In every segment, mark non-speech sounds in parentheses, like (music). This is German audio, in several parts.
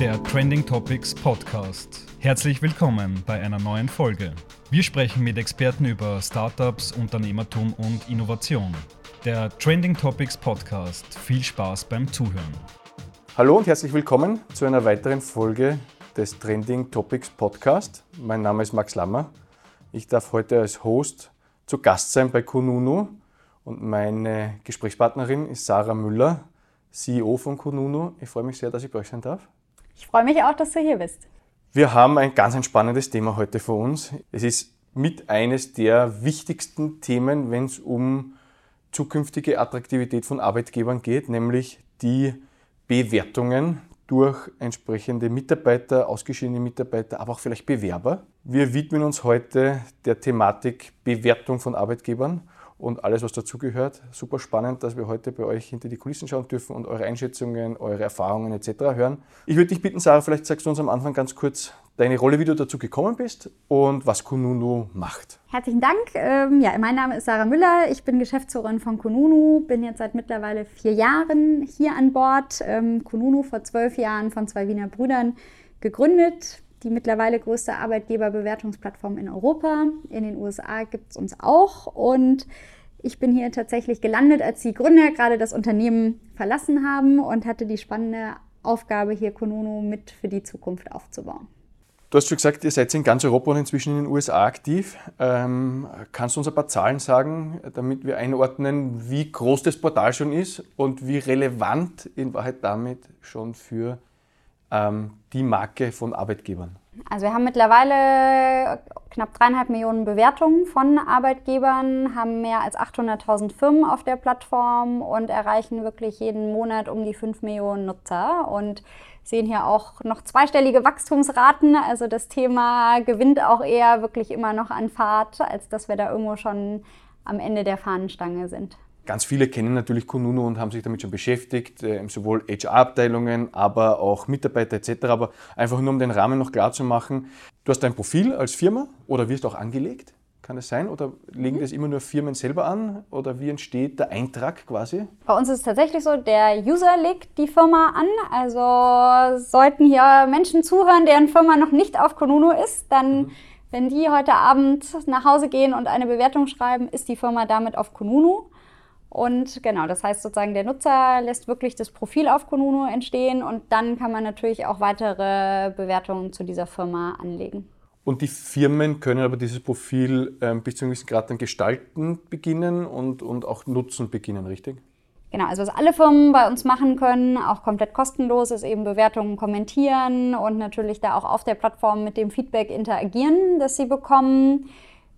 Der Trending Topics Podcast. Herzlich willkommen bei einer neuen Folge. Wir sprechen mit Experten über Startups, Unternehmertum und Innovation. Der Trending Topics Podcast. Viel Spaß beim Zuhören. Hallo und herzlich willkommen zu einer weiteren Folge des Trending Topics Podcast. Mein Name ist Max Lammer. Ich darf heute als Host zu Gast sein bei Kununu und meine Gesprächspartnerin ist Sarah Müller, CEO von Kununu. Ich freue mich sehr, dass ich bei euch sein darf. Ich freue mich auch, dass du hier bist. Wir haben ein ganz spannendes Thema heute vor uns. Es ist mit eines der wichtigsten Themen, wenn es um zukünftige Attraktivität von Arbeitgebern geht, nämlich die Bewertungen durch entsprechende Mitarbeiter, ausgeschiedene Mitarbeiter, aber auch vielleicht Bewerber. Wir widmen uns heute der Thematik Bewertung von Arbeitgebern und alles, was dazugehört. Super spannend, dass wir heute bei euch hinter die Kulissen schauen dürfen und eure Einschätzungen, eure Erfahrungen etc. hören. Ich würde dich bitten, Sarah, vielleicht sagst du uns am Anfang ganz kurz deine Rolle, wie du dazu gekommen bist und was Kununu macht. Herzlichen Dank. Ähm, ja, mein Name ist Sarah Müller. Ich bin Geschäftsführerin von Kununu, bin jetzt seit mittlerweile vier Jahren hier an Bord. Ähm, Kununu vor zwölf Jahren von zwei Wiener Brüdern gegründet die mittlerweile größte Arbeitgeberbewertungsplattform in Europa. In den USA gibt es uns auch. Und ich bin hier tatsächlich gelandet, als die Gründer gerade das Unternehmen verlassen haben und hatte die spannende Aufgabe, hier Konono mit für die Zukunft aufzubauen. Du hast schon gesagt, ihr seid in ganz Europa und inzwischen in den USA aktiv. Ähm, kannst du uns ein paar Zahlen sagen, damit wir einordnen, wie groß das Portal schon ist und wie relevant in Wahrheit damit schon für ähm, die Marke von Arbeitgebern? Also wir haben mittlerweile knapp dreieinhalb Millionen Bewertungen von Arbeitgebern, haben mehr als 800.000 Firmen auf der Plattform und erreichen wirklich jeden Monat um die 5 Millionen Nutzer und sehen hier auch noch zweistellige Wachstumsraten. Also das Thema gewinnt auch eher wirklich immer noch an Fahrt, als dass wir da irgendwo schon am Ende der Fahnenstange sind. Ganz viele kennen natürlich Kununu und haben sich damit schon beschäftigt, äh, sowohl HR-Abteilungen, aber auch Mitarbeiter etc. Aber einfach nur um den Rahmen noch klar zu machen, du hast dein Profil als Firma oder wirst auch angelegt? Kann es sein? Oder legen mhm. das immer nur Firmen selber an? Oder wie entsteht der Eintrag quasi? Bei uns ist es tatsächlich so, der User legt die Firma an. Also sollten hier Menschen zuhören, deren Firma noch nicht auf Kununu ist, dann, mhm. wenn die heute Abend nach Hause gehen und eine Bewertung schreiben, ist die Firma damit auf Kununu. Und genau, das heißt sozusagen, der Nutzer lässt wirklich das Profil auf Konuno entstehen und dann kann man natürlich auch weitere Bewertungen zu dieser Firma anlegen. Und die Firmen können aber dieses Profil ähm, bis zu einem gewissen Grad dann gestalten beginnen und, und auch nutzen beginnen, richtig? Genau, also was alle Firmen bei uns machen können, auch komplett kostenlos, ist eben Bewertungen kommentieren und natürlich da auch auf der Plattform mit dem Feedback interagieren, das sie bekommen.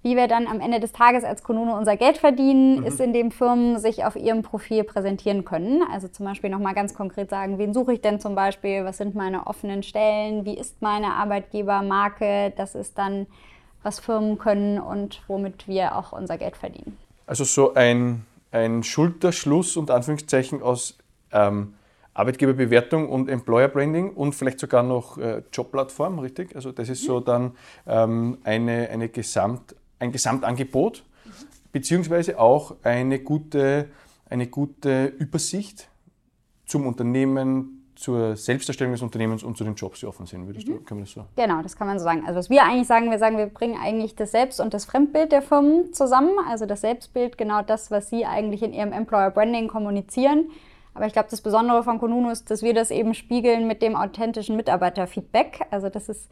Wie wir dann am Ende des Tages als Konuno unser Geld verdienen, mhm. ist, indem Firmen sich auf ihrem Profil präsentieren können. Also zum Beispiel nochmal ganz konkret sagen, wen suche ich denn zum Beispiel, was sind meine offenen Stellen, wie ist meine Arbeitgebermarke. Das ist dann, was Firmen können und womit wir auch unser Geld verdienen. Also so ein, ein Schulterschluss und Anführungszeichen aus ähm, Arbeitgeberbewertung und Employer Branding und vielleicht sogar noch äh, Jobplattform, richtig? Also das ist so dann ähm, eine, eine Gesamt, ein Gesamtangebot, beziehungsweise auch eine gute, eine gute Übersicht zum Unternehmen, zur Selbsterstellung des Unternehmens und zu den Jobs, die offen sind. Würdest mhm. du, kann man das so? Genau, das kann man so sagen. Also was wir eigentlich sagen, wir sagen, wir bringen eigentlich das Selbst- und das Fremdbild der Firmen zusammen. Also das Selbstbild, genau das, was sie eigentlich in ihrem Employer Branding kommunizieren. Aber ich glaube, das Besondere von Konunu ist, dass wir das eben spiegeln mit dem authentischen Mitarbeiterfeedback. Also das ist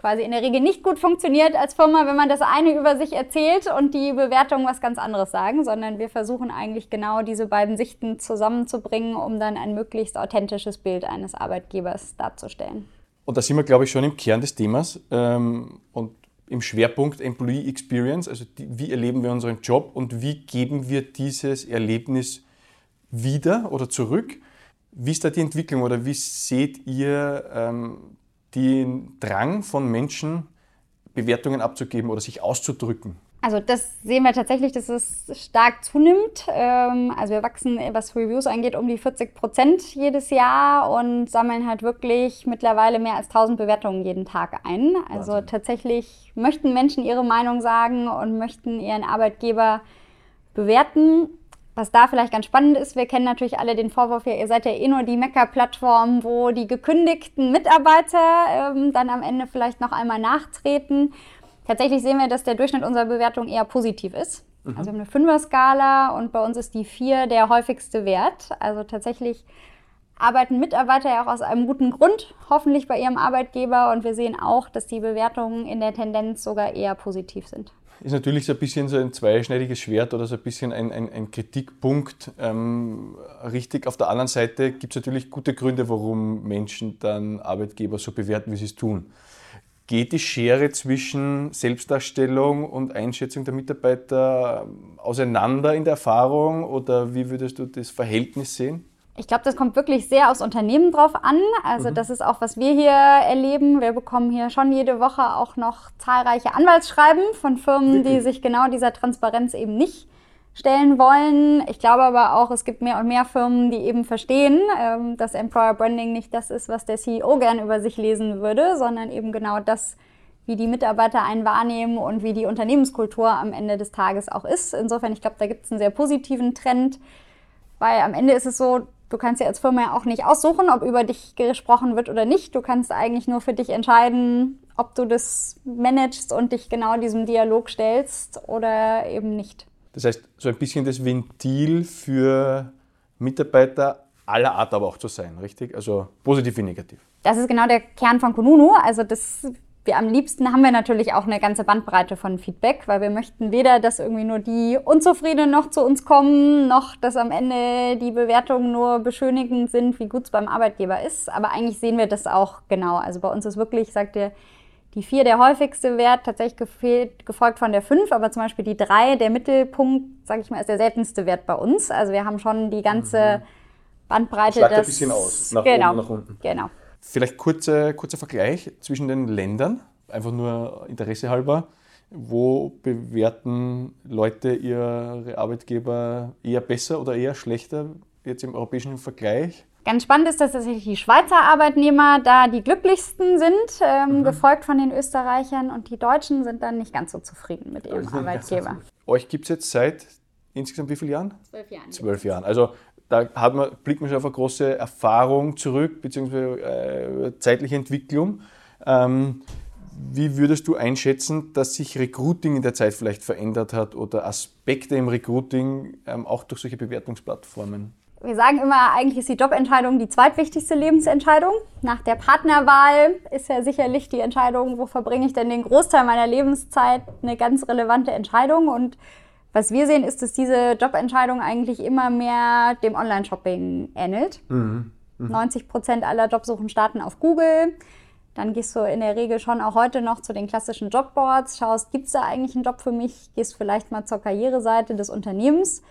quasi in der Regel nicht gut funktioniert als Firma, wenn man das eine über sich erzählt und die Bewertung was ganz anderes sagen, sondern wir versuchen eigentlich genau diese beiden Sichten zusammenzubringen, um dann ein möglichst authentisches Bild eines Arbeitgebers darzustellen. Und da sind wir, glaube ich, schon im Kern des Themas ähm, und im Schwerpunkt Employee Experience, also die, wie erleben wir unseren Job und wie geben wir dieses Erlebnis wieder oder zurück. Wie ist da die Entwicklung oder wie seht ihr ähm, den Drang von Menschen, Bewertungen abzugeben oder sich auszudrücken? Also das sehen wir tatsächlich, dass es stark zunimmt. Ähm, also wir wachsen, was Reviews angeht, um die 40 Prozent jedes Jahr und sammeln halt wirklich mittlerweile mehr als 1000 Bewertungen jeden Tag ein. Also Wahnsinn. tatsächlich möchten Menschen ihre Meinung sagen und möchten ihren Arbeitgeber bewerten. Was da vielleicht ganz spannend ist, wir kennen natürlich alle den Vorwurf, ja, ihr seid ja eh nur die Mecker-Plattform, wo die gekündigten Mitarbeiter ähm, dann am Ende vielleicht noch einmal nachtreten. Tatsächlich sehen wir, dass der Durchschnitt unserer Bewertung eher positiv ist. Mhm. Also wir haben eine Fünfer-Skala und bei uns ist die vier der häufigste Wert. Also tatsächlich arbeiten Mitarbeiter ja auch aus einem guten Grund, hoffentlich bei ihrem Arbeitgeber. Und wir sehen auch, dass die Bewertungen in der Tendenz sogar eher positiv sind ist natürlich so ein bisschen so ein zweischneidiges Schwert oder so ein bisschen ein, ein, ein Kritikpunkt. Ähm, richtig, auf der anderen Seite gibt es natürlich gute Gründe, warum Menschen dann Arbeitgeber so bewerten, wie sie es tun. Geht die Schere zwischen Selbstdarstellung und Einschätzung der Mitarbeiter auseinander in der Erfahrung oder wie würdest du das Verhältnis sehen? Ich glaube, das kommt wirklich sehr aufs Unternehmen drauf an. Also mhm. das ist auch, was wir hier erleben. Wir bekommen hier schon jede Woche auch noch zahlreiche Anwaltsschreiben von Firmen, die sich genau dieser Transparenz eben nicht stellen wollen. Ich glaube aber auch, es gibt mehr und mehr Firmen, die eben verstehen, ähm, dass Employer Branding nicht das ist, was der CEO gern über sich lesen würde, sondern eben genau das, wie die Mitarbeiter einen wahrnehmen und wie die Unternehmenskultur am Ende des Tages auch ist. Insofern, ich glaube, da gibt es einen sehr positiven Trend, weil am Ende ist es so, Du kannst ja als Firma ja auch nicht aussuchen, ob über dich gesprochen wird oder nicht. Du kannst eigentlich nur für dich entscheiden, ob du das managst und dich genau diesem Dialog stellst oder eben nicht. Das heißt, so ein bisschen das Ventil für Mitarbeiter aller Art aber auch zu sein, richtig? Also positiv wie negativ. Das ist genau der Kern von Kununu. Also das wir am liebsten haben wir natürlich auch eine ganze Bandbreite von Feedback, weil wir möchten weder, dass irgendwie nur die Unzufriedenen noch zu uns kommen, noch dass am Ende die Bewertungen nur beschönigend sind, wie gut es beim Arbeitgeber ist. Aber eigentlich sehen wir das auch genau. Also bei uns ist wirklich, sagt ihr, die vier der häufigste Wert, tatsächlich gefehlt, gefolgt von der fünf, aber zum Beispiel die drei, der Mittelpunkt, sage ich mal, ist der seltenste Wert bei uns. Also wir haben schon die ganze mhm. Bandbreite. Schlagt ein bisschen aus, nach genau, oben, nach unten. Genau. Vielleicht kurzer, kurzer Vergleich zwischen den Ländern, einfach nur Interesse halber. Wo bewerten Leute ihre Arbeitgeber eher besser oder eher schlechter jetzt im europäischen Vergleich? Ganz spannend ist, dass tatsächlich die Schweizer Arbeitnehmer da die glücklichsten sind, ähm, mhm. gefolgt von den Österreichern und die Deutschen sind dann nicht ganz so zufrieden mit ihrem Arbeitgeber. Euch gibt es jetzt seit insgesamt wie vielen Jahren? Zwölf Jahren. Zwölf Jahren. Also da hat man, blickt man schon auf eine große Erfahrung zurück, beziehungsweise äh, zeitliche Entwicklung. Ähm, wie würdest du einschätzen, dass sich Recruiting in der Zeit vielleicht verändert hat oder Aspekte im Recruiting ähm, auch durch solche Bewertungsplattformen? Wir sagen immer, eigentlich ist die Jobentscheidung die zweitwichtigste Lebensentscheidung. Nach der Partnerwahl ist ja sicherlich die Entscheidung, wo verbringe ich denn den Großteil meiner Lebenszeit, eine ganz relevante Entscheidung. Und was wir sehen, ist, dass diese Jobentscheidung eigentlich immer mehr dem Online-Shopping ähnelt. Mhm. Mhm. 90 Prozent aller Jobsuchen starten auf Google. Dann gehst du in der Regel schon auch heute noch zu den klassischen Jobboards, schaust, gibt es da eigentlich einen Job für mich, gehst vielleicht mal zur Karriereseite des Unternehmens.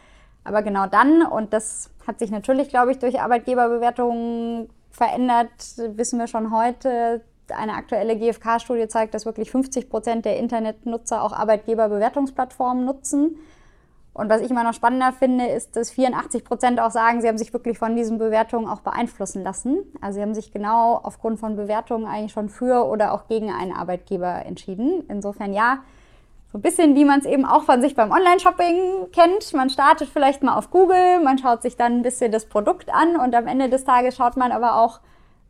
Aber genau dann, und das hat sich natürlich, glaube ich, durch Arbeitgeberbewertungen verändert, wissen wir schon heute, eine aktuelle GfK-Studie zeigt, dass wirklich 50 Prozent der Internetnutzer auch Arbeitgeberbewertungsplattformen nutzen. Und was ich immer noch spannender finde, ist, dass 84 Prozent auch sagen, sie haben sich wirklich von diesen Bewertungen auch beeinflussen lassen. Also sie haben sich genau aufgrund von Bewertungen eigentlich schon für oder auch gegen einen Arbeitgeber entschieden. Insofern ja, so ein bisschen wie man es eben auch von sich beim Online-Shopping kennt. Man startet vielleicht mal auf Google, man schaut sich dann ein bisschen das Produkt an und am Ende des Tages schaut man aber auch,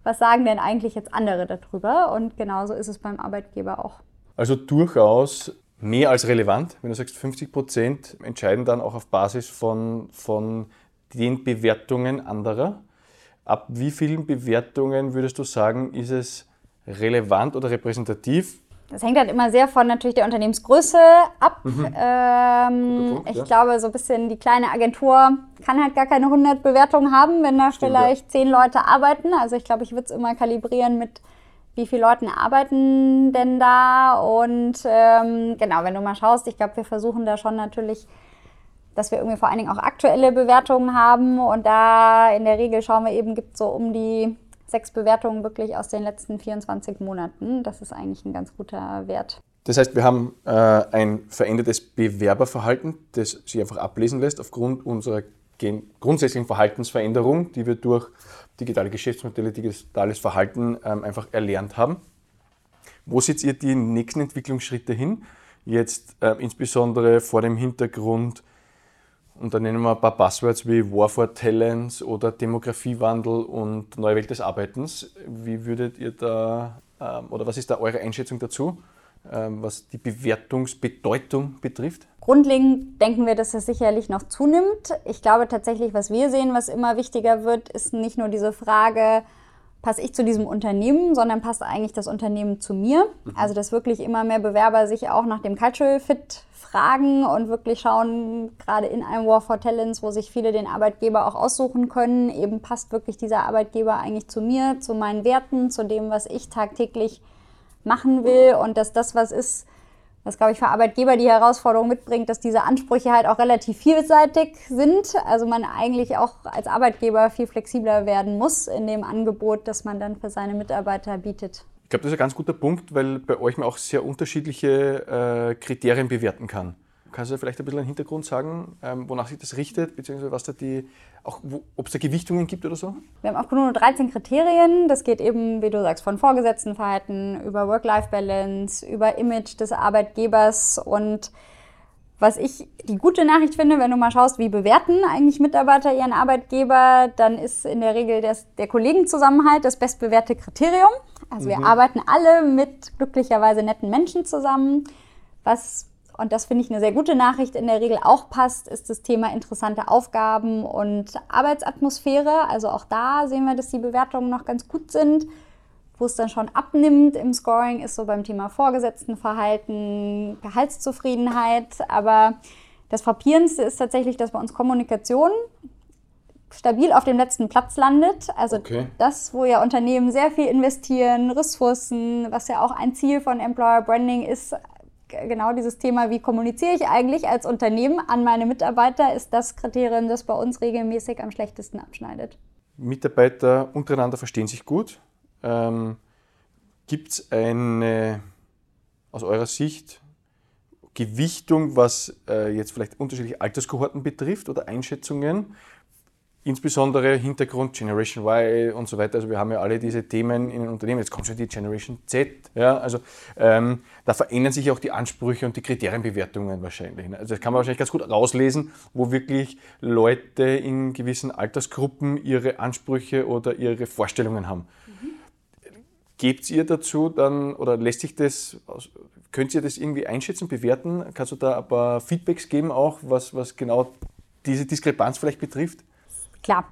was sagen denn eigentlich jetzt andere darüber? Und genauso ist es beim Arbeitgeber auch. Also durchaus mehr als relevant, wenn du sagst, 50 Prozent entscheiden dann auch auf Basis von, von den Bewertungen anderer. Ab wie vielen Bewertungen würdest du sagen, ist es relevant oder repräsentativ? Das hängt halt immer sehr von natürlich der Unternehmensgröße ab. Mhm. Ähm, Punkt, ich ja. glaube, so ein bisschen die kleine Agentur kann halt gar keine 100 Bewertungen haben, wenn da Stimmt, vielleicht ja. 10 Leute arbeiten. Also ich glaube, ich würde es immer kalibrieren mit, wie viele Leute arbeiten denn da. Und ähm, genau, wenn du mal schaust, ich glaube, wir versuchen da schon natürlich dass wir irgendwie vor allen Dingen auch aktuelle Bewertungen haben. Und da in der Regel schauen wir eben, gibt es so um die sechs Bewertungen wirklich aus den letzten 24 Monaten. Das ist eigentlich ein ganz guter Wert. Das heißt, wir haben äh, ein verändertes Bewerberverhalten, das sich einfach ablesen lässt aufgrund unserer grundsätzlichen Verhaltensveränderung, die wir durch digitale Geschäftsmodelle, digitales Verhalten ähm, einfach erlernt haben. Wo seht ihr die nächsten Entwicklungsschritte hin? Jetzt äh, insbesondere vor dem Hintergrund Und da nennen wir ein paar Buzzwords wie War for Talents oder Demografiewandel und neue Welt des Arbeitens. Wie würdet ihr da, ähm, oder was ist da eure Einschätzung dazu, was die Bewertungsbedeutung betrifft? Grundlegend denken wir, dass das sicherlich noch zunimmt. Ich glaube tatsächlich, was wir sehen, was immer wichtiger wird, ist nicht nur diese Frage, passe ich zu diesem Unternehmen, sondern passt eigentlich das Unternehmen zu mir. Mhm. Also dass wirklich immer mehr Bewerber sich auch nach dem Cultural Fit fragen und wirklich schauen, gerade in einem War for Talents, wo sich viele den Arbeitgeber auch aussuchen können, eben passt wirklich dieser Arbeitgeber eigentlich zu mir, zu meinen Werten, zu dem, was ich tagtäglich machen will und dass das was ist, was, glaube ich, für Arbeitgeber die Herausforderung mitbringt, dass diese Ansprüche halt auch relativ vielseitig sind. Also man eigentlich auch als Arbeitgeber viel flexibler werden muss in dem Angebot, das man dann für seine Mitarbeiter bietet. Ich glaube, das ist ein ganz guter Punkt, weil bei euch man auch sehr unterschiedliche äh, Kriterien bewerten kann. Kannst du vielleicht ein bisschen einen Hintergrund sagen, ähm, wonach sich das richtet, beziehungsweise was da die, auch ob es da Gewichtungen gibt oder so? Wir haben auch nur 13 Kriterien. Das geht eben, wie du sagst, von Vorgesetztenverhalten über Work-Life-Balance, über Image des Arbeitgebers und was ich die gute Nachricht finde, wenn du mal schaust, wie bewerten eigentlich Mitarbeiter ihren Arbeitgeber, dann ist in der Regel das, der Kollegenzusammenhalt das bestbewährte Kriterium. Also mhm. wir arbeiten alle mit glücklicherweise netten Menschen zusammen. Was, und das finde ich eine sehr gute Nachricht, in der Regel auch passt, ist das Thema interessante Aufgaben und Arbeitsatmosphäre. Also auch da sehen wir, dass die Bewertungen noch ganz gut sind. Wo es dann schon abnimmt im Scoring, ist so beim Thema Vorgesetztenverhalten, Gehaltszufriedenheit. Aber das Frappierendste ist tatsächlich, dass bei uns Kommunikation stabil auf dem letzten Platz landet. Also okay. das, wo ja Unternehmen sehr viel investieren, Ressourcen, was ja auch ein Ziel von Employer Branding ist, genau dieses Thema, wie kommuniziere ich eigentlich als Unternehmen an meine Mitarbeiter, ist das Kriterium, das bei uns regelmäßig am schlechtesten abschneidet. Mitarbeiter untereinander verstehen sich gut. Ähm, Gibt es eine, aus eurer Sicht, Gewichtung, was äh, jetzt vielleicht unterschiedliche Alterskohorten betrifft oder Einschätzungen? Insbesondere Hintergrund Generation Y und so weiter. Also wir haben ja alle diese Themen in den Unternehmen. Jetzt kommt schon die Generation Z. Ja, also ähm, da verändern sich auch die Ansprüche und die Kriterienbewertungen wahrscheinlich. Also das kann man wahrscheinlich ganz gut rauslesen, wo wirklich Leute in gewissen Altersgruppen ihre Ansprüche oder ihre Vorstellungen haben. Mhm. Gebt ihr dazu dann oder lässt sich das, könnt ihr das irgendwie einschätzen, bewerten? Kannst du da ein paar Feedbacks geben auch, was, was genau diese Diskrepanz vielleicht betrifft? Klar.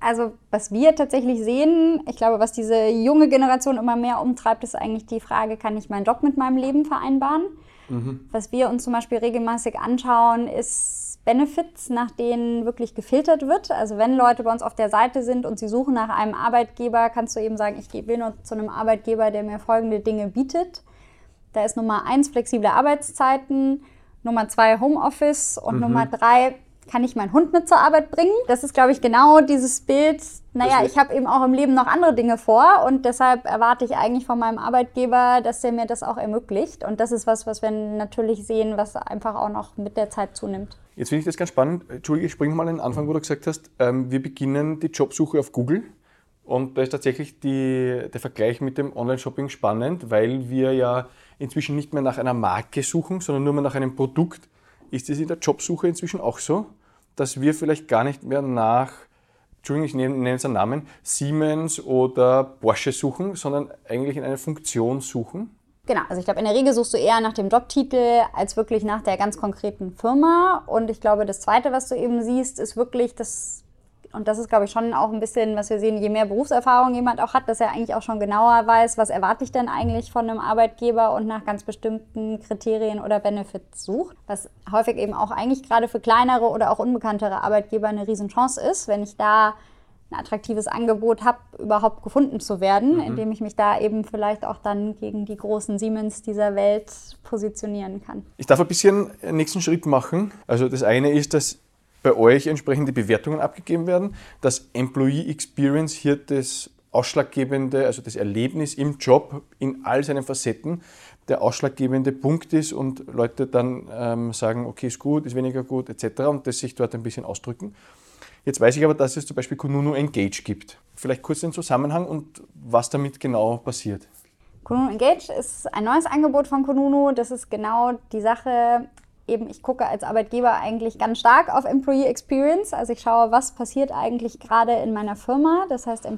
Also was wir tatsächlich sehen, ich glaube, was diese junge Generation immer mehr umtreibt, ist eigentlich die Frage, kann ich meinen Job mit meinem Leben vereinbaren? Mhm. Was wir uns zum Beispiel regelmäßig anschauen, ist Benefits, nach denen wirklich gefiltert wird. Also wenn Leute bei uns auf der Seite sind und sie suchen nach einem Arbeitgeber, kannst du eben sagen, ich will nur zu einem Arbeitgeber, der mir folgende Dinge bietet. Da ist Nummer eins flexible Arbeitszeiten, Nummer zwei Homeoffice und mhm. Nummer drei kann ich meinen Hund mit zur Arbeit bringen? Das ist, glaube ich, genau dieses Bild. Naja, ich habe eben auch im Leben noch andere Dinge vor und deshalb erwarte ich eigentlich von meinem Arbeitgeber, dass er mir das auch ermöglicht. Und das ist was, was wir natürlich sehen, was einfach auch noch mit der Zeit zunimmt. Jetzt finde ich das ganz spannend. Entschuldige, ich springe mal an den Anfang, wo du gesagt hast, ähm, wir beginnen die Jobsuche auf Google. Und da ist tatsächlich die, der Vergleich mit dem Online-Shopping spannend, weil wir ja inzwischen nicht mehr nach einer Marke suchen, sondern nur mehr nach einem Produkt ist es in der Jobsuche inzwischen auch so, dass wir vielleicht gar nicht mehr nach, Entschuldigung, ich nenne, nenne einen Namen, Siemens oder Porsche suchen, sondern eigentlich in einer Funktion suchen? Genau, also ich glaube, in der Regel suchst du eher nach dem Jobtitel als wirklich nach der ganz konkreten Firma. Und ich glaube, das Zweite, was du eben siehst, ist wirklich das und das ist, glaube ich, schon auch ein bisschen, was wir sehen, je mehr Berufserfahrung jemand auch hat, dass er eigentlich auch schon genauer weiß, was erwarte ich denn eigentlich von einem Arbeitgeber und nach ganz bestimmten Kriterien oder Benefits sucht. Was häufig eben auch eigentlich gerade für kleinere oder auch unbekanntere Arbeitgeber eine Riesenchance ist, wenn ich da ein attraktives Angebot habe, überhaupt gefunden zu werden, mhm. indem ich mich da eben vielleicht auch dann gegen die großen Siemens dieser Welt positionieren kann. Ich darf ein bisschen einen nächsten Schritt machen. Also das eine ist, dass bei euch entsprechende Bewertungen abgegeben werden, dass Employee Experience hier das ausschlaggebende, also das Erlebnis im Job in all seinen Facetten der ausschlaggebende Punkt ist und Leute dann ähm, sagen, okay, ist gut, ist weniger gut, etc. und das sich dort ein bisschen ausdrücken. Jetzt weiß ich aber, dass es zum Beispiel Kununu Engage gibt. Vielleicht kurz den Zusammenhang und was damit genau passiert. Kununu Engage ist ein neues Angebot von Kununu. Das ist genau die Sache, eben, ich gucke als Arbeitgeber eigentlich ganz stark auf Employee Experience. Also ich schaue, was passiert eigentlich gerade in meiner Firma. Das heißt,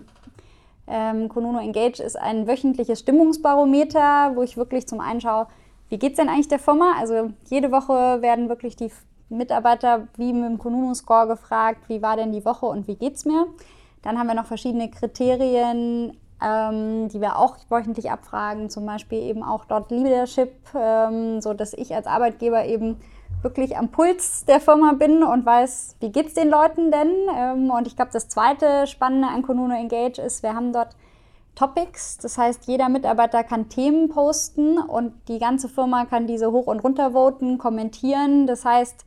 ähm, Konuno Engage ist ein wöchentliches Stimmungsbarometer, wo ich wirklich zum einen schaue, wie geht es denn eigentlich der Firma? Also jede Woche werden wirklich die Mitarbeiter wie mit dem Konuno-Score gefragt, wie war denn die Woche und wie geht es mir? Dann haben wir noch verschiedene Kriterien, ähm, die wir auch wöchentlich abfragen, zum Beispiel eben auch dort Leadership, ähm, so dass ich als Arbeitgeber eben wirklich am Puls der Firma bin und weiß, wie geht es den Leuten denn? Ähm, und ich glaube, das zweite Spannende an Konuno Engage ist, wir haben dort Topics. Das heißt, jeder Mitarbeiter kann Themen posten und die ganze Firma kann diese hoch und runter voten, kommentieren. Das heißt,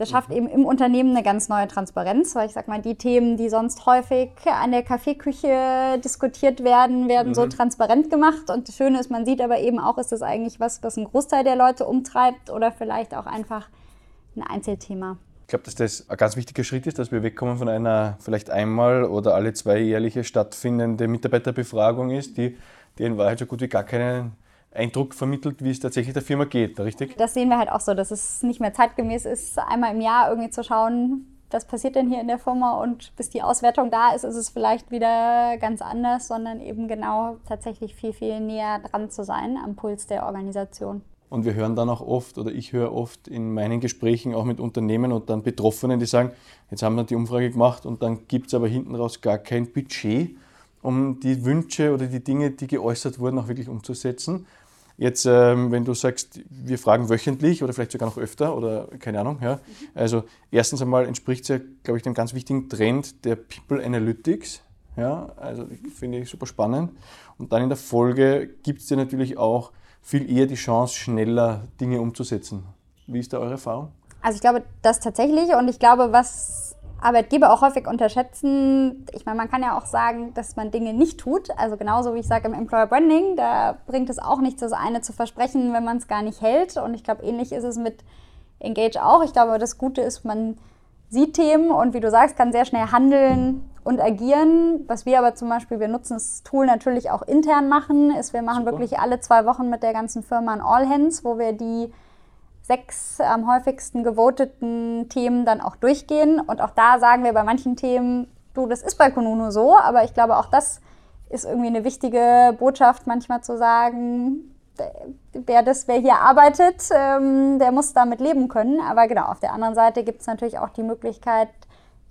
das schafft eben im Unternehmen eine ganz neue Transparenz, weil ich sag mal, die Themen, die sonst häufig an der Kaffeeküche diskutiert werden, werden mhm. so transparent gemacht. Und das Schöne ist, man sieht aber eben auch, ist das eigentlich was, was ein Großteil der Leute umtreibt oder vielleicht auch einfach ein Einzelthema. Ich glaube, dass das ein ganz wichtiger Schritt ist, dass wir wegkommen von einer vielleicht einmal oder alle zwei jährliche stattfindende Mitarbeiterbefragung ist, die, die in Wahrheit so gut wie gar keinen Eindruck vermittelt, wie es tatsächlich der Firma geht, richtig? Das sehen wir halt auch so, dass es nicht mehr zeitgemäß ist, einmal im Jahr irgendwie zu schauen, was passiert denn hier in der Firma und bis die Auswertung da ist, ist es vielleicht wieder ganz anders, sondern eben genau tatsächlich viel, viel näher dran zu sein am Puls der Organisation. Und wir hören dann auch oft, oder ich höre oft in meinen Gesprächen auch mit Unternehmen und dann Betroffenen, die sagen, jetzt haben wir die Umfrage gemacht und dann gibt es aber hinten raus gar kein Budget, um die Wünsche oder die Dinge, die geäußert wurden, auch wirklich umzusetzen. Jetzt, ähm, wenn du sagst, wir fragen wöchentlich oder vielleicht sogar noch öfter oder keine Ahnung, ja. Also erstens einmal entspricht es ja, glaube ich, dem ganz wichtigen Trend der People Analytics. Ja, also finde ich super spannend. Und dann in der Folge gibt es dir natürlich auch viel eher die Chance, schneller Dinge umzusetzen. Wie ist da eure Erfahrung? Also ich glaube, das tatsächlich und ich glaube, was Arbeitgeber auch häufig unterschätzen. Ich meine, man kann ja auch sagen, dass man Dinge nicht tut. Also genauso wie ich sage im Employer Branding, da bringt es auch nichts, das eine zu versprechen, wenn man es gar nicht hält. Und ich glaube, ähnlich ist es mit Engage auch. Ich glaube, das Gute ist, man sieht Themen und wie du sagst, kann sehr schnell handeln und agieren. Was wir aber zum Beispiel, wir nutzen das Tool natürlich auch intern machen, ist, wir machen Super. wirklich alle zwei Wochen mit der ganzen Firma ein All Hands, wo wir die sechs am häufigsten gewoteten Themen dann auch durchgehen. Und auch da sagen wir bei manchen Themen, du, das ist bei Konuno so, aber ich glaube, auch das ist irgendwie eine wichtige Botschaft, manchmal zu sagen, wer das, wer hier arbeitet, ähm, der muss damit leben können. Aber genau, auf der anderen Seite gibt es natürlich auch die Möglichkeit,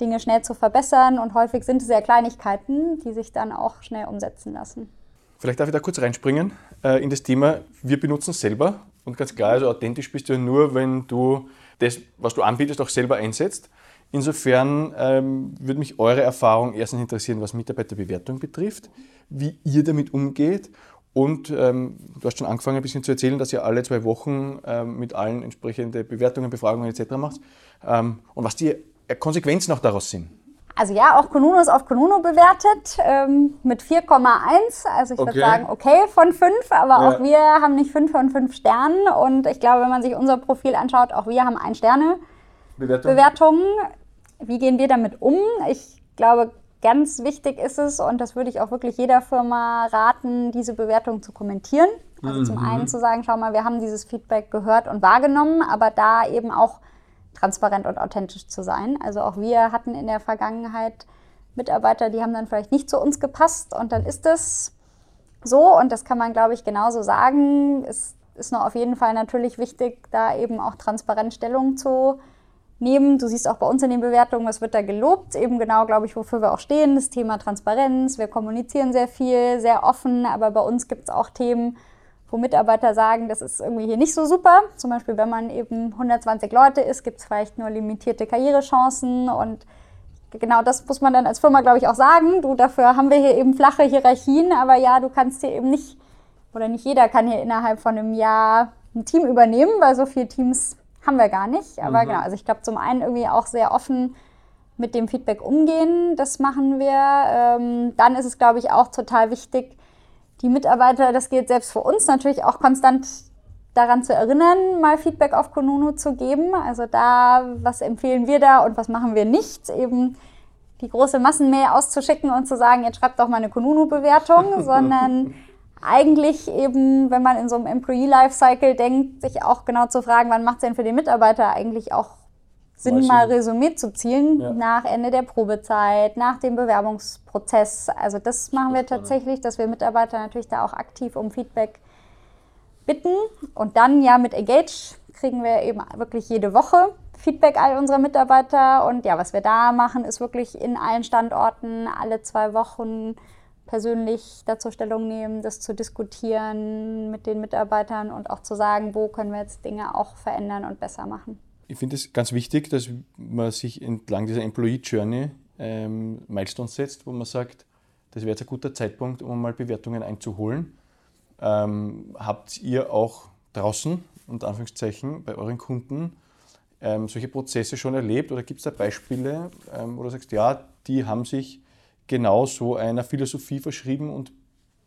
Dinge schnell zu verbessern und häufig sind es ja Kleinigkeiten, die sich dann auch schnell umsetzen lassen. Vielleicht darf ich da kurz reinspringen äh, in das Thema. Wir benutzen es selber und ganz klar, also authentisch bist du ja nur, wenn du das, was du anbietest, auch selber einsetzt. Insofern ähm, würde mich eure Erfahrung erstens interessieren, was Mitarbeiterbewertung betrifft, wie ihr damit umgeht und ähm, du hast schon angefangen ein bisschen zu erzählen, dass ihr alle zwei Wochen ähm, mit allen entsprechende Bewertungen, Befragungen etc. macht ähm, und was die Konsequenzen auch daraus sind. Also ja, auch Konuno ist auf Konuno bewertet ähm, mit 4,1. Also ich okay. würde sagen, okay von 5, aber ja. auch wir haben nicht 5 von 5 Sternen. Und ich glaube, wenn man sich unser Profil anschaut, auch wir haben ein Sterne Bewertung. Bewertungen. Wie gehen wir damit um? Ich glaube, ganz wichtig ist es, und das würde ich auch wirklich jeder Firma raten, diese Bewertung zu kommentieren. Also mhm. zum einen zu sagen, schau mal, wir haben dieses Feedback gehört und wahrgenommen, aber da eben auch transparent und authentisch zu sein. Also auch wir hatten in der Vergangenheit Mitarbeiter, die haben dann vielleicht nicht zu uns gepasst und dann ist es so und das kann man, glaube ich, genauso sagen. Es ist nur auf jeden Fall natürlich wichtig, da eben auch transparent Stellung zu nehmen. Du siehst auch bei uns in den Bewertungen, was wird da gelobt, eben genau, glaube ich, wofür wir auch stehen, das Thema Transparenz. Wir kommunizieren sehr viel, sehr offen, aber bei uns gibt es auch Themen, wo Mitarbeiter sagen, das ist irgendwie hier nicht so super. Zum Beispiel, wenn man eben 120 Leute ist, gibt es vielleicht nur limitierte Karrierechancen und genau das muss man dann als Firma, glaube ich, auch sagen. Du, dafür haben wir hier eben flache Hierarchien, aber ja, du kannst hier eben nicht, oder nicht jeder kann hier innerhalb von einem Jahr ein Team übernehmen, weil so viele Teams haben wir gar nicht. Aber mhm. genau, also ich glaube, zum einen irgendwie auch sehr offen mit dem Feedback umgehen, das machen wir. Ähm, dann ist es, glaube ich, auch total wichtig, die Mitarbeiter, das gilt selbst für uns natürlich auch konstant daran zu erinnern, mal Feedback auf Konunu zu geben. Also da, was empfehlen wir da und was machen wir nicht? Eben die große Massenmail auszuschicken und zu sagen, jetzt schreibt doch mal eine Konunu-Bewertung, (laughs) sondern eigentlich eben, wenn man in so einem Employee Lifecycle denkt, sich auch genau zu fragen, wann macht es denn für den Mitarbeiter eigentlich auch Sinn, mal Resümee zu ziehen ja. nach Ende der Probezeit, nach dem Bewerbungsprozess. Also das machen wir tatsächlich, dass wir Mitarbeiter natürlich da auch aktiv um Feedback bitten. Und dann ja mit Engage kriegen wir eben wirklich jede Woche Feedback all unserer Mitarbeiter. Und ja, was wir da machen, ist wirklich in allen Standorten alle zwei Wochen persönlich dazu Stellung nehmen, das zu diskutieren mit den Mitarbeitern und auch zu sagen, wo können wir jetzt Dinge auch verändern und besser machen. Ich finde es ganz wichtig, dass man sich entlang dieser Employee Journey ähm, Milestones setzt, wo man sagt, das wäre jetzt ein guter Zeitpunkt, um mal Bewertungen einzuholen. Ähm, habt ihr auch draußen, unter Anführungszeichen, bei euren Kunden ähm, solche Prozesse schon erlebt oder gibt es da Beispiele, ähm, wo du sagst, ja, die haben sich genau so einer Philosophie verschrieben und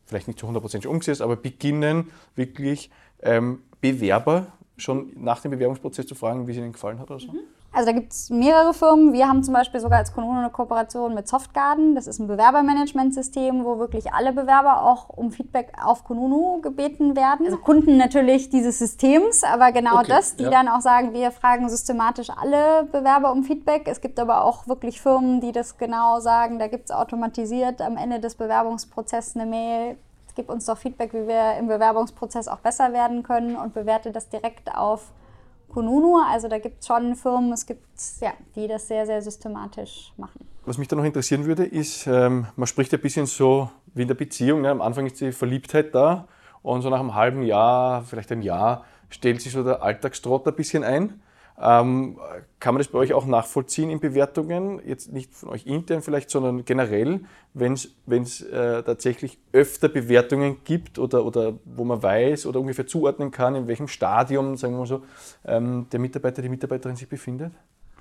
vielleicht nicht zu 100% schon umgesetzt, aber beginnen wirklich ähm, Bewerber schon nach dem Bewerbungsprozess zu fragen, wie es ihnen gefallen hat oder so? Mhm. Also da gibt es mehrere Firmen. Wir haben zum Beispiel sogar als Konuno eine Kooperation mit Softgarden. Das ist ein Bewerbermanagementsystem, wo wirklich alle Bewerber auch um Feedback auf Konuno gebeten werden. Also Kunden natürlich dieses Systems, aber genau okay, das, die ja. dann auch sagen, wir fragen systematisch alle Bewerber um Feedback. Es gibt aber auch wirklich Firmen, die das genau sagen. Da gibt es automatisiert am Ende des Bewerbungsprozesses eine Mail. Gib uns doch Feedback, wie wir im Bewerbungsprozess auch besser werden können und bewerte das direkt auf Kununu. Also da gibt es schon Firmen, es gibt ja, die das sehr, sehr systematisch machen. Was mich da noch interessieren würde, ist, ähm, man spricht ja ein bisschen so wie in der Beziehung. Ne? Am Anfang ist die Verliebtheit da und so nach einem halben Jahr, vielleicht einem Jahr, stellt sich so der Alltagstrott ein bisschen ein. Ähm, kann man das bei euch auch nachvollziehen in Bewertungen? Jetzt nicht von euch intern vielleicht, sondern generell, wenn es äh, tatsächlich öfter Bewertungen gibt oder, oder wo man weiß oder ungefähr zuordnen kann, in welchem Stadium, sagen wir mal so, ähm, der Mitarbeiter, die Mitarbeiterin sich befindet?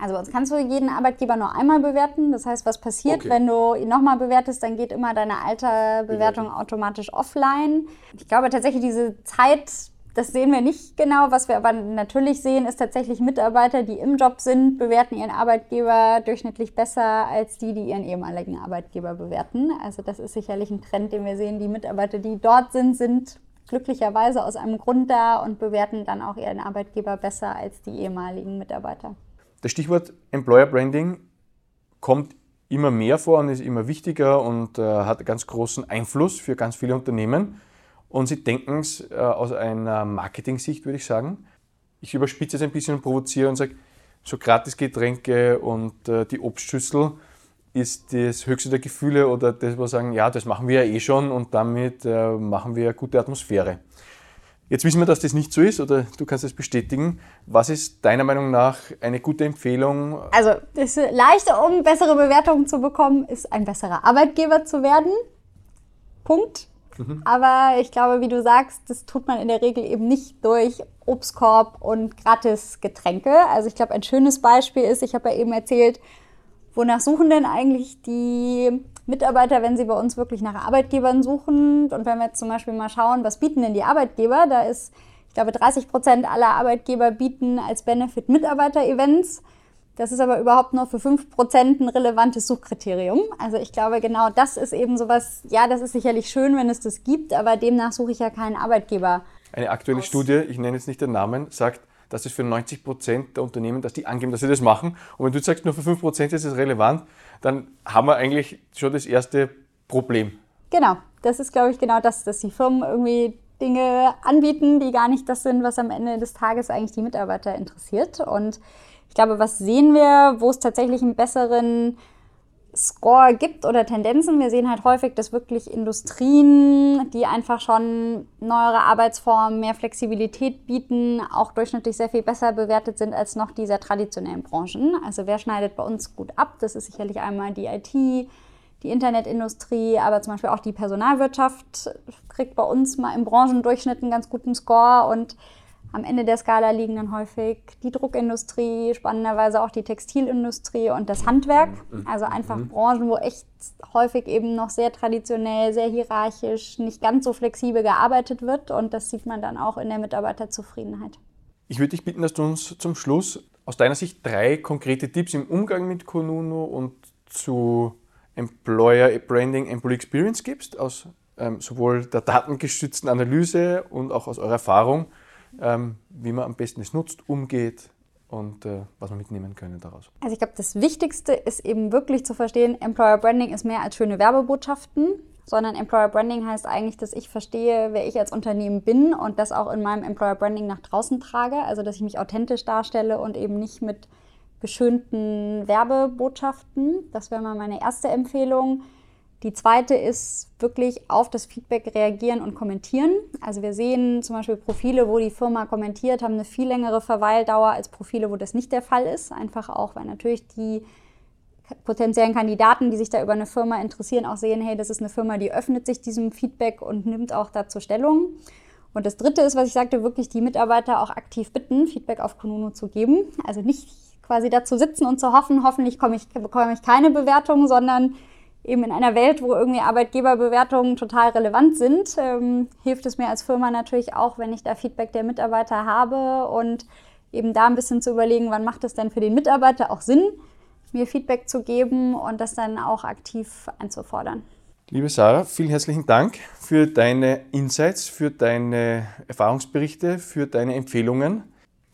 Also bei uns kannst du jeden Arbeitgeber nur einmal bewerten. Das heißt, was passiert, okay. wenn du ihn nochmal bewertest, dann geht immer deine alte Bewertung automatisch offline. Ich glaube tatsächlich, diese Zeit das sehen wir nicht genau. Was wir aber natürlich sehen, ist tatsächlich Mitarbeiter, die im Job sind, bewerten ihren Arbeitgeber durchschnittlich besser als die, die ihren ehemaligen Arbeitgeber bewerten. Also das ist sicherlich ein Trend, den wir sehen. Die Mitarbeiter, die dort sind, sind glücklicherweise aus einem Grund da und bewerten dann auch ihren Arbeitgeber besser als die ehemaligen Mitarbeiter. Das Stichwort Employer Branding kommt immer mehr vor und ist immer wichtiger und äh, hat ganz großen Einfluss für ganz viele Unternehmen und sie denken es äh, aus einer Marketing-Sicht, würde ich sagen. Ich überspitze es ein bisschen und provoziere und sage, so Gratisgetränke und äh, die Obstschüssel ist das höchste der Gefühle oder das, wir sagen, ja, das machen wir ja eh schon und damit äh, machen wir gute Atmosphäre. Jetzt wissen wir, dass das nicht so ist oder du kannst es bestätigen. Was ist deiner Meinung nach eine gute Empfehlung? Also das Leichte, um bessere Bewertungen zu bekommen, ist ein besserer Arbeitgeber zu werden. Punkt. Mhm. Aber ich glaube, wie du sagst, das tut man in der Regel eben nicht durch Obstkorb und Gratis-Getränke. Also ich glaube, ein schönes Beispiel ist, ich habe ja eben erzählt, wonach suchen denn eigentlich die Mitarbeiter, wenn sie bei uns wirklich nach Arbeitgebern suchen? Und wenn wir jetzt zum Beispiel mal schauen, was bieten denn die Arbeitgeber? Da ist, ich glaube, 30 Prozent aller Arbeitgeber bieten als Benefit Mitarbeiter-Events. Das ist aber überhaupt nur für 5% ein relevantes Suchkriterium. Also ich glaube, genau das ist eben sowas, ja, das ist sicherlich schön, wenn es das gibt, aber demnach suche ich ja keinen Arbeitgeber. Eine aktuelle aus. Studie, ich nenne jetzt nicht den Namen, sagt, dass es für 90% der Unternehmen, dass die angeben, dass sie das machen. Und wenn du sagst, nur für 5% ist es relevant, dann haben wir eigentlich schon das erste Problem. Genau, das ist, glaube ich, genau das, dass die Firmen irgendwie Dinge anbieten, die gar nicht das sind, was am Ende des Tages eigentlich die Mitarbeiter interessiert. Und ich glaube, was sehen wir, wo es tatsächlich einen besseren Score gibt oder Tendenzen. Wir sehen halt häufig, dass wirklich Industrien, die einfach schon neuere Arbeitsformen, mehr Flexibilität bieten, auch durchschnittlich sehr viel besser bewertet sind als noch dieser traditionellen Branchen. Also wer schneidet bei uns gut ab? Das ist sicherlich einmal die IT, die Internetindustrie, aber zum Beispiel auch die Personalwirtschaft kriegt bei uns mal im Branchendurchschnitt einen ganz guten Score und am Ende der Skala liegen dann häufig die Druckindustrie, spannenderweise auch die Textilindustrie und das Handwerk. Mhm. Also einfach mhm. Branchen, wo echt häufig eben noch sehr traditionell, sehr hierarchisch, nicht ganz so flexibel gearbeitet wird. Und das sieht man dann auch in der Mitarbeiterzufriedenheit. Ich würde dich bitten, dass du uns zum Schluss aus deiner Sicht drei konkrete Tipps im Umgang mit Konuno und zu Employer Branding, Employee Experience gibst, aus ähm, sowohl der datengestützten Analyse und auch aus eurer Erfahrung, ähm, wie man am besten es nutzt, umgeht und äh, was wir mitnehmen können daraus. Also ich glaube, das Wichtigste ist eben wirklich zu verstehen, Employer Branding ist mehr als schöne Werbebotschaften, sondern Employer Branding heißt eigentlich, dass ich verstehe, wer ich als Unternehmen bin und das auch in meinem Employer Branding nach draußen trage, also dass ich mich authentisch darstelle und eben nicht mit geschönten Werbebotschaften. Das wäre mal meine erste Empfehlung. Die zweite ist wirklich auf das Feedback reagieren und kommentieren. Also wir sehen zum Beispiel Profile, wo die Firma kommentiert, haben eine viel längere Verweildauer als Profile, wo das nicht der Fall ist. Einfach auch, weil natürlich die potenziellen Kandidaten, die sich da über eine Firma interessieren, auch sehen, hey, das ist eine Firma, die öffnet sich diesem Feedback und nimmt auch dazu Stellung. Und das Dritte ist, was ich sagte, wirklich die Mitarbeiter auch aktiv bitten, Feedback auf Kununu zu geben. Also nicht quasi dazu sitzen und zu hoffen, hoffentlich ich, bekomme ich keine Bewertung, sondern eben in einer Welt, wo irgendwie Arbeitgeberbewertungen total relevant sind, ähm, hilft es mir als Firma natürlich auch, wenn ich da Feedback der Mitarbeiter habe und eben da ein bisschen zu überlegen, wann macht es denn für den Mitarbeiter auch Sinn, mir Feedback zu geben und das dann auch aktiv einzufordern. Liebe Sarah, vielen herzlichen Dank für deine Insights, für deine Erfahrungsberichte, für deine Empfehlungen.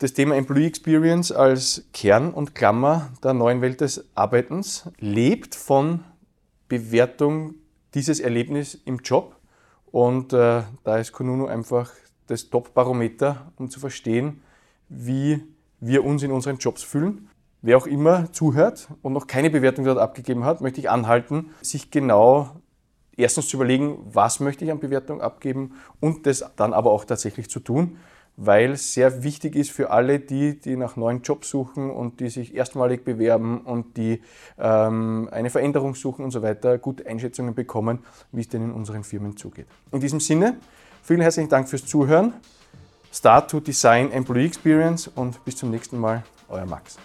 Das Thema Employee Experience als Kern und Klammer der neuen Welt des Arbeitens lebt von Bewertung dieses Erlebnis im Job. Und äh, da ist Kununu einfach das Top-Barometer, um zu verstehen, wie wir uns in unseren Jobs fühlen. Wer auch immer zuhört und noch keine Bewertung dort abgegeben hat, möchte ich anhalten, sich genau erstens zu überlegen, was möchte ich an Bewertung abgeben und das dann aber auch tatsächlich zu tun weil es sehr wichtig ist für alle die, die nach neuen Jobs suchen und die sich erstmalig bewerben und die ähm, eine Veränderung suchen und so weiter, gute Einschätzungen bekommen, wie es denn in unseren Firmen zugeht. In diesem Sinne, vielen herzlichen Dank fürs Zuhören. Start to Design Employee Experience und bis zum nächsten Mal, euer Max.